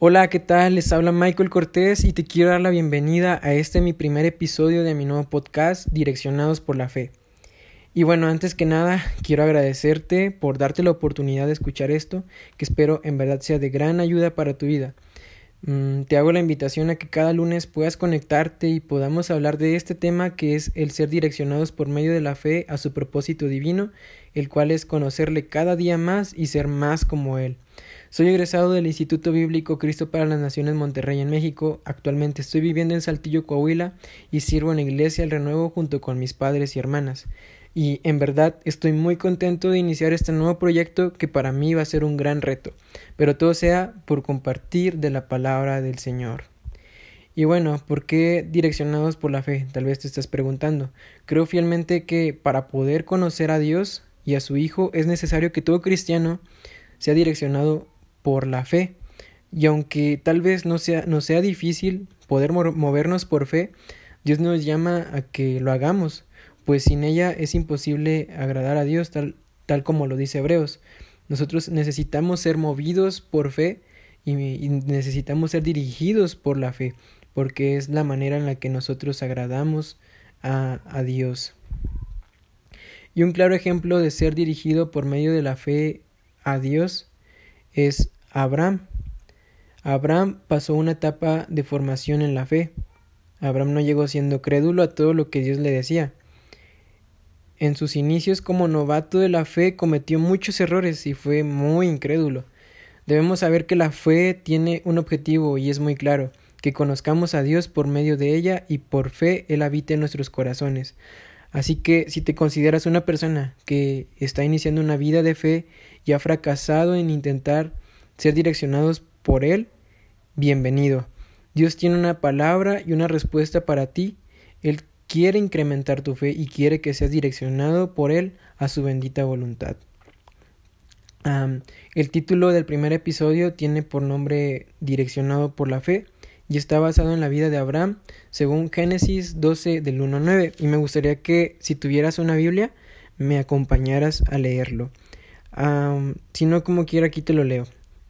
Hola, ¿qué tal? Les habla Michael Cortés y te quiero dar la bienvenida a este mi primer episodio de mi nuevo podcast Direccionados por la Fe. Y bueno, antes que nada, quiero agradecerte por darte la oportunidad de escuchar esto, que espero en verdad sea de gran ayuda para tu vida. Mm, te hago la invitación a que cada lunes puedas conectarte y podamos hablar de este tema que es el ser direccionados por medio de la fe a su propósito divino, el cual es conocerle cada día más y ser más como Él. Soy egresado del Instituto Bíblico Cristo para las Naciones Monterrey en México. Actualmente estoy viviendo en Saltillo, Coahuila y sirvo en la Iglesia El Renuevo junto con mis padres y hermanas. Y en verdad estoy muy contento de iniciar este nuevo proyecto que para mí va a ser un gran reto, pero todo sea por compartir de la palabra del Señor. Y bueno, ¿por qué direccionados por la fe? Tal vez te estás preguntando. Creo fielmente que para poder conocer a Dios y a su Hijo es necesario que todo cristiano sea direccionado por la fe. Y aunque tal vez no sea, no sea difícil poder movernos por fe, Dios nos llama a que lo hagamos, pues sin ella es imposible agradar a Dios tal, tal como lo dice Hebreos. Nosotros necesitamos ser movidos por fe y, necesitamos ser dirigidos por la fe, porque es la manera en la que nosotros agradamos a, a Dios. Y un claro ejemplo de ser dirigido por medio de la fe a Dios es Abraham. Abraham pasó una etapa de formación en la fe. Abraham no llegó siendo crédulo a todo lo que Dios le decía. En sus inicios como novato de la fe cometió muchos errores y fue muy incrédulo. Debemos saber que la fe tiene un objetivo y es muy claro, que conozcamos a Dios por medio de ella y por fe Él habita en nuestros corazones. Así que si te consideras una persona que está iniciando una vida de fe y ha fracasado en intentar ser direccionados por Él, bienvenido. Dios tiene una palabra y una respuesta para ti. Él quiere incrementar tu fe y quiere que seas direccionado por Él a su bendita voluntad. el título del primer episodio tiene por nombre Direccionado por la fe y está basado en la vida de Abraham según Génesis 12 del 1 al 9 y me gustaría que si tuvieras una Biblia me acompañaras a leerlo. si no como quiera aquí te lo leo.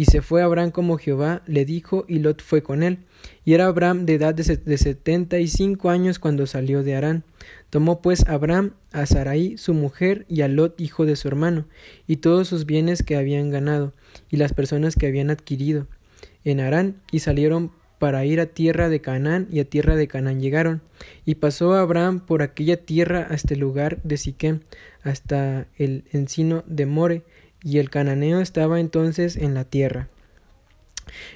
Y se fue Abraham como Jehová le dijo, y Lot fue con él. Y era Abraham de edad de setenta y cinco años cuando salió de Harán. Tomó pues Abraham a Sarai su mujer y a Lot hijo de su hermano, y todos sus bienes que habían ganado, y las personas que habían adquirido en Harán, y salieron para ir a tierra de Canaán, y a tierra de Canaán llegaron. Y pasó Abraham por aquella tierra hasta el lugar de Siquem, hasta el encino de More, y el cananeo estaba entonces en la tierra.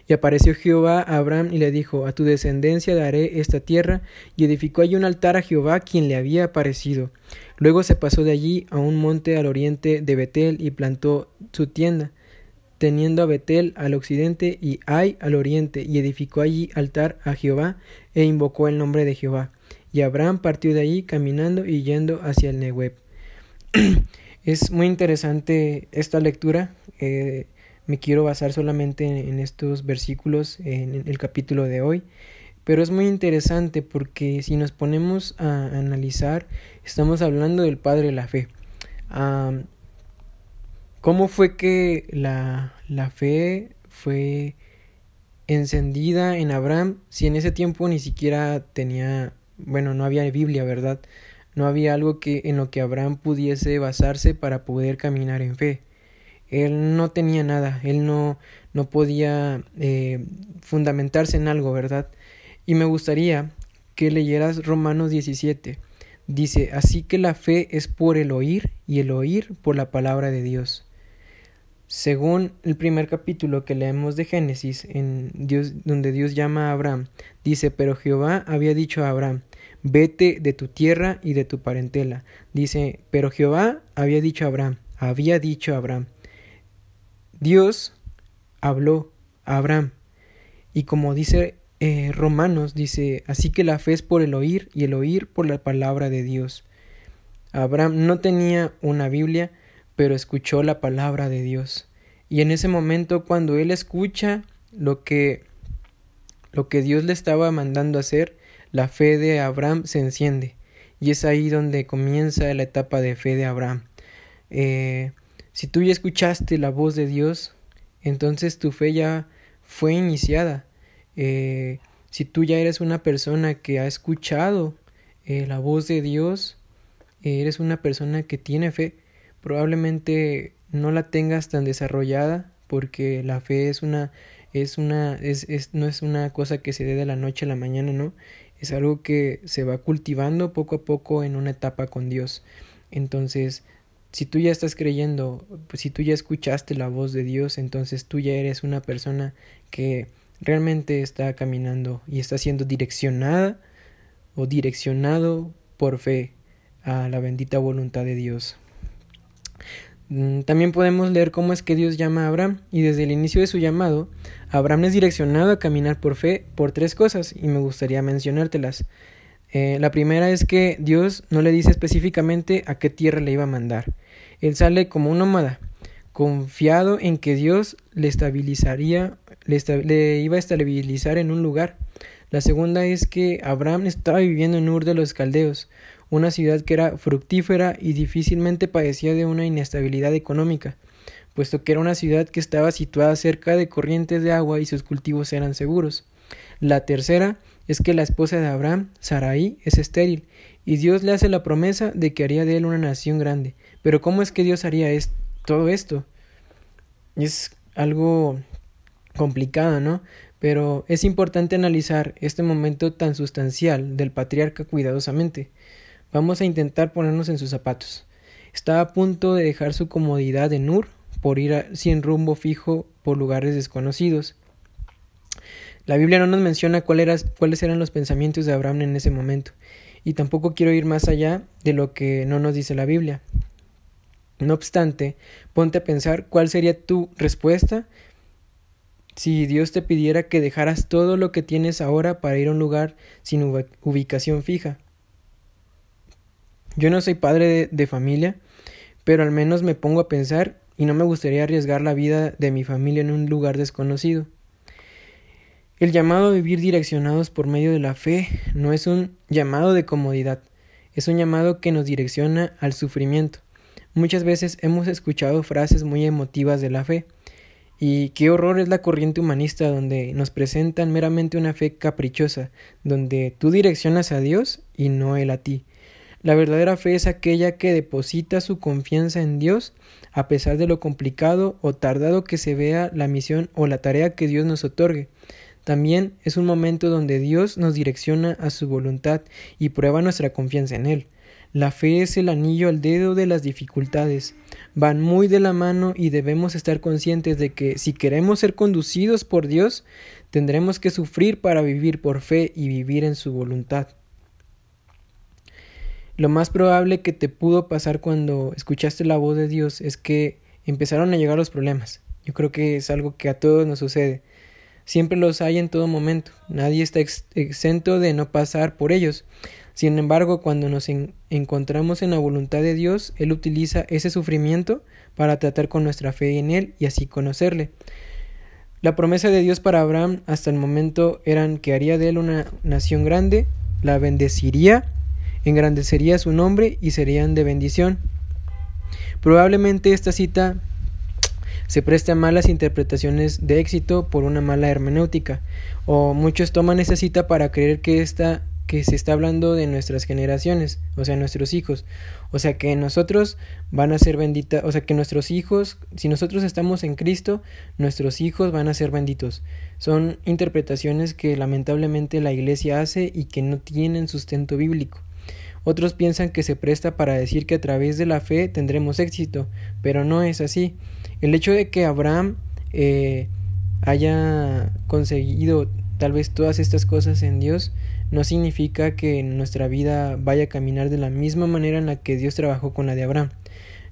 Y apareció Jehová a Abraham y le dijo, A tu descendencia daré esta tierra, y edificó allí un altar a Jehová quien le había aparecido. Luego se pasó de allí a un monte al oriente de Betel y plantó su tienda, teniendo a Betel al occidente y Ai al oriente, y edificó allí altar a Jehová, e invocó el nombre de Jehová. Y Abraham partió de allí caminando y yendo hacia el Nehueb. Es muy interesante esta lectura. Eh, me quiero basar solamente en, estos versículos en, el capítulo de hoy. Pero es muy interesante porque si nos ponemos a analizar, estamos hablando del Padre de la Fe. ¿Cómo fue que la, la fe fue encendida en Abraham si en ese tiempo ni siquiera tenía, bueno, no había Biblia, ¿verdad? No había algo que, en lo que Abraham pudiese basarse para poder caminar en fe. Él no tenía nada, él no, no podía eh, fundamentarse en algo, ¿verdad? Y me gustaría que leyeras Romanos 17. Dice, así que la fe es por el oír y el oír por la palabra de Dios. Según el primer capítulo que leemos de Génesis, en Dios, donde Dios llama a Abraham, dice, pero Jehová había dicho a Abraham, vete de tu tierra y de tu parentela. Dice, pero Jehová había dicho a Abraham, había dicho a Abraham. Dios habló a Abraham. Y como dice eh, Romanos dice, así que la fe es por el oír y el oír por la palabra de Dios. Abraham no tenía una Biblia, pero escuchó la palabra de Dios. Y en ese momento cuando él escucha lo que lo que Dios le estaba mandando hacer, la fe de Abraham se enciende. Y es ahí donde comienza la etapa de fe de Abraham. Eh, si tú ya escuchaste la voz de Dios, entonces tu fe ya fue iniciada. Eh, si tú ya eres una persona que ha escuchado eh, la voz de Dios, eres una persona que tiene fe, probablemente no la tengas tan desarrollada porque la fe es una es una es, es, no es una cosa que se dé de la noche a la mañana, ¿no? Es algo que se va cultivando poco a poco en una etapa con Dios. Entonces, si tú ya estás creyendo, pues si tú ya escuchaste la voz de Dios, entonces tú ya eres una persona que realmente está caminando y está siendo direccionada o direccionado por fe a la bendita voluntad de Dios. Mm, también podemos leer cómo es que Dios llama a Abraham y desde el inicio de su llamado, Abraham es direccionado a caminar por fe por tres cosas y me gustaría mencionártelas. Eh, la primera es que Dios no le dice específicamente a qué tierra le iba a mandar. Él sale como un nómada, confiado en que Dios le estabilizaría, le, le iba a estabilizar en un lugar. La segunda es que Abraham estaba viviendo en Ur de los Caldeos, una ciudad que era fructífera y difícilmente padecía de una inestabilidad económica, puesto que era una ciudad que estaba situada cerca de corrientes de agua y sus cultivos eran seguros. La tercera es que la esposa de Abraham, Sarai, es estéril, y Dios le hace la promesa de que haría de él una nación grande. Pero ¿cómo es que Dios haría todo esto? Es algo complicado, ¿no? Pero es importante analizar este momento tan sustancial del patriarca cuidadosamente. Vamos a intentar ponernos en sus zapatos. Está a punto de dejar su comodidad en Ur por ir sin rumbo fijo por lugares desconocidos. La Biblia no nos menciona cuáles eran los pensamientos de Abraham en ese momento, y tampoco quiero ir más allá de lo que no nos dice la Biblia. No obstante, ponte a pensar cuál sería tu respuesta si Dios te pidiera que dejaras todo lo que tienes ahora para ir a un lugar sin ubicación fija. Yo no soy padre de, familia, pero al menos me pongo a pensar y no me gustaría arriesgar la vida de mi familia en un lugar desconocido. El llamado a vivir direccionados por medio de la fe no es un llamado de comodidad, es un llamado que nos direcciona al sufrimiento. Muchas veces hemos escuchado frases muy emotivas de la fe, y qué horror es la corriente humanista donde nos presentan meramente una fe caprichosa, donde tú direccionas a Dios y no Él a ti. La verdadera fe es aquella que deposita su confianza en Dios a pesar de lo complicado o tardado que se vea la misión o la tarea que Dios nos otorgue. También es un momento donde Dios nos direcciona a su voluntad y prueba nuestra confianza en Él. La fe es el anillo al dedo de las dificultades. Van muy de la mano y debemos estar conscientes de que si queremos ser conducidos por Dios, tendremos que sufrir para vivir por fe y vivir en su voluntad. Lo más probable que te pudo pasar cuando escuchaste la voz de Dios es que empezaron a llegar los problemas. Yo creo que es algo que a todos nos sucede. Siempre los hay en todo momento. Nadie está exento de no pasar por ellos. Sin embargo, cuando nos encontramos en la voluntad de Dios, Él utiliza ese sufrimiento para tratar con nuestra fe en Él y así conocerle. La promesa de Dios para Abraham hasta el momento eran que haría de él una nación grande, la bendeciría engrandecería su nombre y serían de bendición. Probablemente esta cita se preste a malas interpretaciones de éxito por una mala hermenéutica, o muchos toman esa cita para creer que esta que se está hablando de nuestras generaciones, o sea, nuestros hijos, o sea, que nosotros van a ser benditas, o sea, que nuestros hijos, si nosotros estamos en Cristo, nuestros hijos van a ser benditos. Son interpretaciones que lamentablemente la Iglesia hace y que no tienen sustento bíblico. Otros piensan que se presta para decir que a través de la fe tendremos éxito, pero no es así. El hecho de que Abraham eh, haya conseguido tal vez todas estas cosas en Dios no significa que nuestra vida vaya a caminar de la misma manera en la que Dios trabajó con la de Abraham.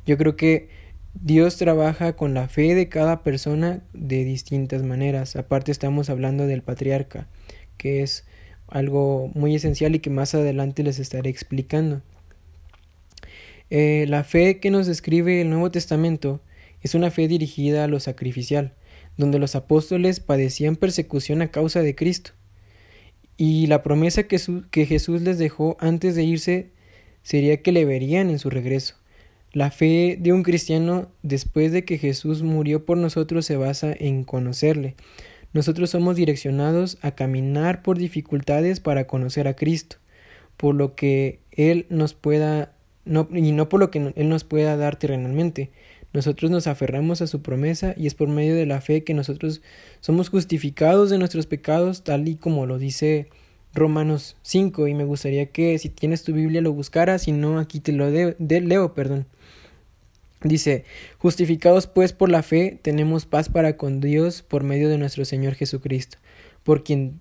Yo creo que Dios trabaja con la fe de cada persona de distintas maneras. Aparte estamos hablando del patriarca que es algo muy esencial y que más adelante les estaré explicando. Eh, la fe que nos describe el Nuevo Testamento es una fe dirigida a lo sacrificial, donde los apóstoles padecían persecución a causa de Cristo. Y la promesa que, Jesús les dejó antes de irse sería que le verían en su regreso. La fe de un cristiano después de que Jesús murió por nosotros se basa en conocerle. Nosotros somos direccionados a caminar por dificultades para conocer a Cristo, por lo que Él nos pueda, no, y no por lo que Él nos pueda dar terrenalmente. Nosotros nos aferramos a su promesa y es por medio de la fe que nosotros somos justificados de nuestros pecados, tal y como lo dice Romanos 5. Y me gustaría que si tienes tu Biblia lo buscaras, si no, aquí te lo leo, perdón. Dice, justificados pues por la fe, tenemos paz para con Dios por medio de nuestro Señor Jesucristo, por quien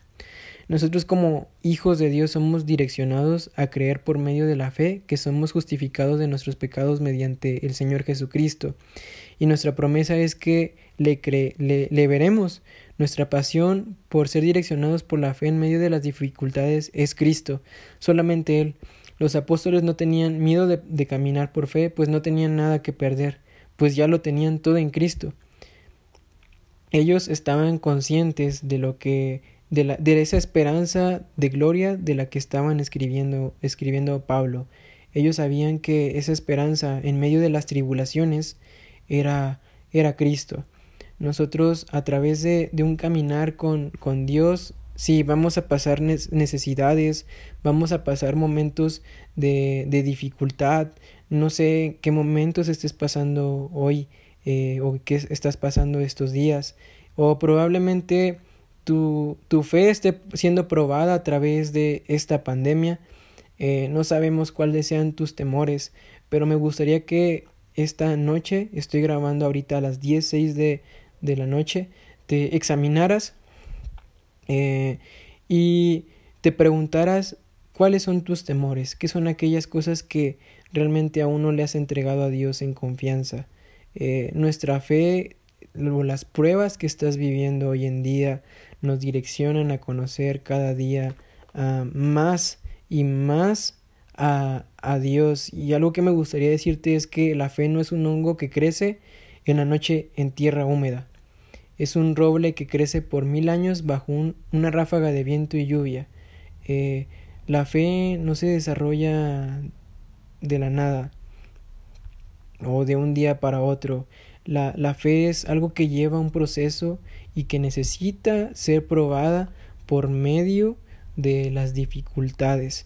Nosotros como hijos de Dios somos direccionados a creer por medio de la fe que somos justificados de nuestros pecados mediante el Señor Jesucristo. Y nuestra promesa es que le, le, veremos. Nuestra pasión por ser direccionados por la fe en medio de las dificultades es Cristo, solamente Él. Los apóstoles no tenían miedo de caminar por fe, pues no tenían nada que perder, pues ya lo tenían todo en Cristo. Ellos estaban conscientes de lo que de, la, de esa esperanza de gloria de la que estaban escribiendo, escribiendo Pablo. Ellos sabían que esa esperanza en medio de las tribulaciones era, era Cristo. Nosotros a través de, de un caminar con, con Dios, sí, vamos a pasar necesidades, vamos a pasar momentos de, de dificultad, no sé qué momentos estés pasando hoy eh, o qué estás pasando estos días, o probablemente tu, tu fe esté siendo probada a través de esta pandemia. Eh, no sabemos cuáles sean tus temores, pero me gustaría que esta noche, estoy grabando ahorita a las 10, 6 de, de la noche, te examinaras eh, y te preguntaras cuáles son tus temores, qué son aquellas cosas que realmente aún no le has entregado a Dios en confianza. Eh, nuestra fe las pruebas que estás viviendo hoy en día nos direccionan a conocer cada día ah, más y más a, a, Dios. Y algo que me gustaría decirte es que la fe no es un hongo que crece en la noche en tierra húmeda. Es un roble que crece por mil años bajo una ráfaga de viento y lluvia. Eh, la fe no se desarrolla de la nada o de un día para otro. La, la fe es algo que lleva un proceso y que necesita ser probada por medio de las dificultades.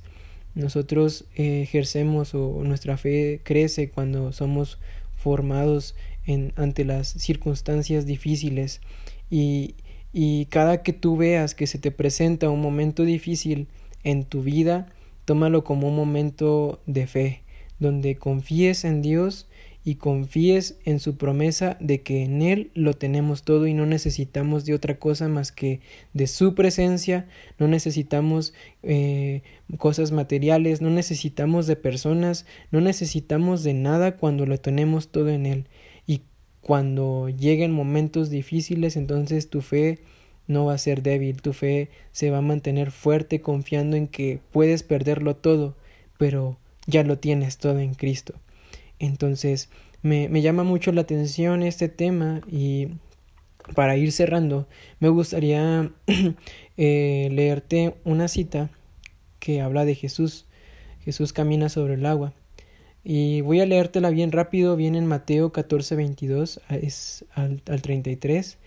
Nosotros eh, ejercemos o nuestra fe crece cuando somos formados en, ante las circunstancias difíciles y, y cada que tú veas que se te presenta un momento difícil en tu vida, tómalo como un momento de fe, donde confíes en Dios y confíes en su promesa de que en Él lo tenemos todo y no necesitamos de otra cosa más que de su presencia, no necesitamos eh, cosas materiales, no necesitamos de personas, no necesitamos de nada cuando lo tenemos todo en Él. Y cuando lleguen momentos difíciles, entonces tu fe no va a ser débil, tu fe se va a mantener fuerte confiando en que puedes perderlo todo, pero ya lo tienes todo en Cristo. Entonces, me, me llama mucho la atención este tema y para ir cerrando, me gustaría eh, leerte una cita que habla de Jesús. Jesús camina sobre el agua. Y voy a leértela bien rápido, viene en Mateo 14, 22 es al, al 33.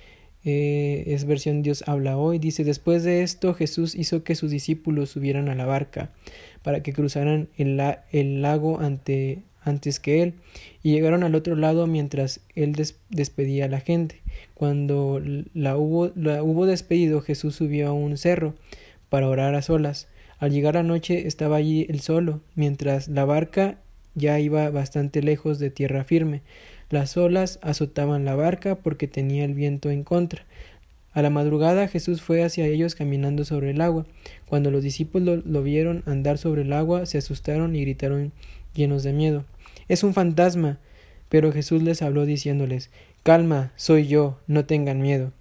Eh, es versión Dios habla hoy. Dice, después de esto Jesús hizo que sus discípulos subieran a la barca para que cruzaran el, el lago ante antes que él, y llegaron al otro lado mientras él despedía a la gente. Cuando la hubo, la hubo despedido, Jesús subió a un cerro para orar a solas. Al llegar la noche estaba allí él solo, mientras la barca ya iba bastante lejos de tierra firme. Las olas azotaban la barca porque tenía el viento en contra. A la madrugada Jesús fue hacia ellos caminando sobre el agua. Cuando los discípulos lo, vieron andar sobre el agua, se asustaron y gritaron llenos de miedo. Es un fantasma. Pero Jesús les habló diciéndoles Calma, soy yo, no tengan miedo.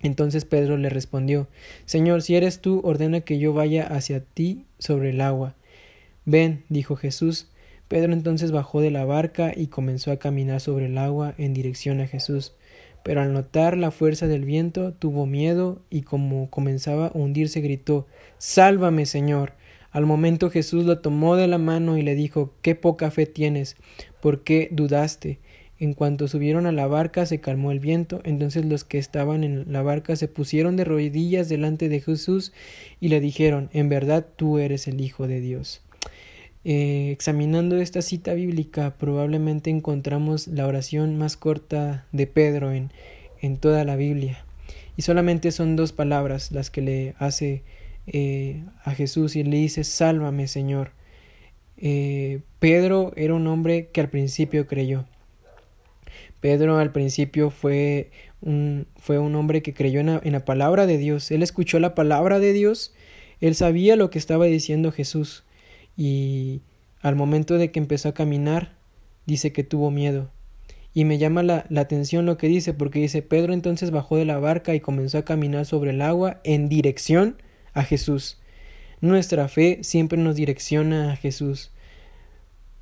Entonces Pedro le respondió Señor, si eres tú, ordena que yo vaya hacia ti sobre el agua. Ven, dijo Jesús. Pedro entonces bajó de la barca y comenzó a caminar sobre el agua en dirección a Jesús. Pero al notar la fuerza del viento tuvo miedo y como comenzaba a hundirse gritó Sálvame, Señor. Al momento Jesús lo tomó de la mano y le dijo Qué poca fe tienes. ¿Por qué dudaste? En cuanto subieron a la barca se calmó el viento, entonces los que estaban en la barca se pusieron de rodillas delante de Jesús y le dijeron En verdad tú eres el Hijo de Dios. Eh, examinando esta cita bíblica probablemente encontramos la oración más corta de Pedro en, en toda la Biblia. Y solamente son dos palabras las que le hace eh, a Jesús y le dice Sálvame Señor. Eh, Pedro era un hombre que al principio creyó. Pedro al principio fue un, fue un hombre que creyó en la, en la, palabra de Dios. Él escuchó la palabra de Dios. Él sabía lo que estaba diciendo Jesús. Y al momento de que empezó a caminar, dice que tuvo miedo. Y me llama la, la atención lo que dice, porque dice Pedro entonces bajó de la barca y comenzó a caminar sobre el agua en dirección a Jesús. Nuestra fe siempre nos direcciona a Jesús.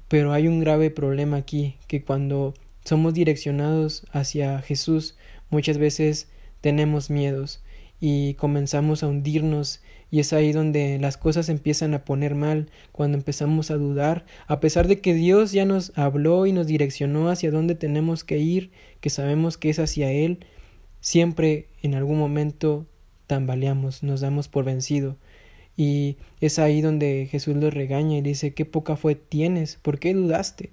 Pero hay un grave problema aquí, que cuando somos direccionados hacia Jesús, muchas veces tenemos miedos y comenzamos a hundirnos y es ahí donde las cosas empiezan a poner mal, cuando empezamos a dudar, a pesar de que Dios ya nos habló y nos direccionó hacia dónde tenemos que ir, que sabemos que es hacia Él, siempre en algún momento tambaleamos, nos damos por vencido. Y es ahí donde Jesús los regaña y dice, qué poca fe tienes, ¿por qué dudaste?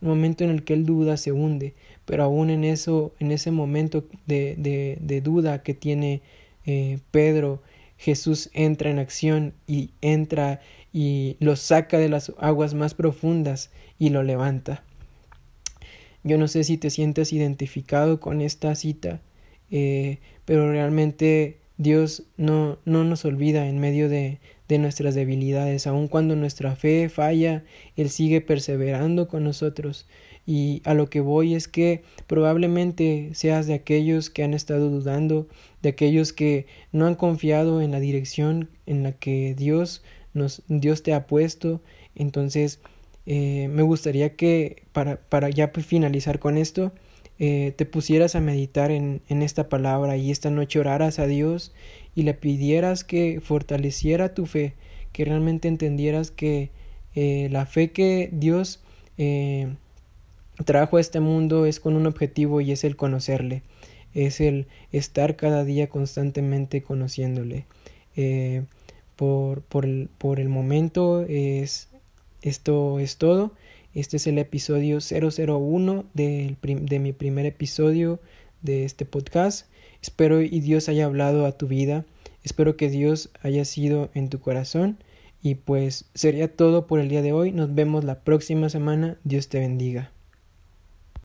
El momento en el que él duda se hunde, pero aún en eso, en ese momento de, de, de duda que tiene eh, Pedro, Jesús entra en acción y entra y lo saca de las aguas más profundas y lo levanta. Yo no sé si te sientes identificado con esta cita, eh, pero realmente Dios no, no nos olvida en medio de, de nuestras debilidades, aun cuando nuestra fe falla, Él sigue perseverando con nosotros. Y a lo que voy es que probablemente seas de aquellos que han estado dudando, de aquellos que no han confiado en la dirección en la que Dios nos Dios te ha puesto. Entonces, eh, me gustaría que para, para ya finalizar con esto, eh, te pusieras a meditar en, en esta palabra y esta noche oraras a Dios y le pidieras que fortaleciera tu fe, que realmente entendieras que eh, la fe que Dios eh, trajo a este mundo es con un objetivo y es el conocerle, es el estar cada día constantemente conociéndole. por, por, el, por el momento es, esto es todo. Este es el episodio 001 de, de mi primer episodio de este podcast. Espero y Dios haya hablado a tu vida. Espero que Dios haya sido en tu corazón. Y pues sería todo por el día de hoy. Nos vemos la próxima semana. Dios te bendiga.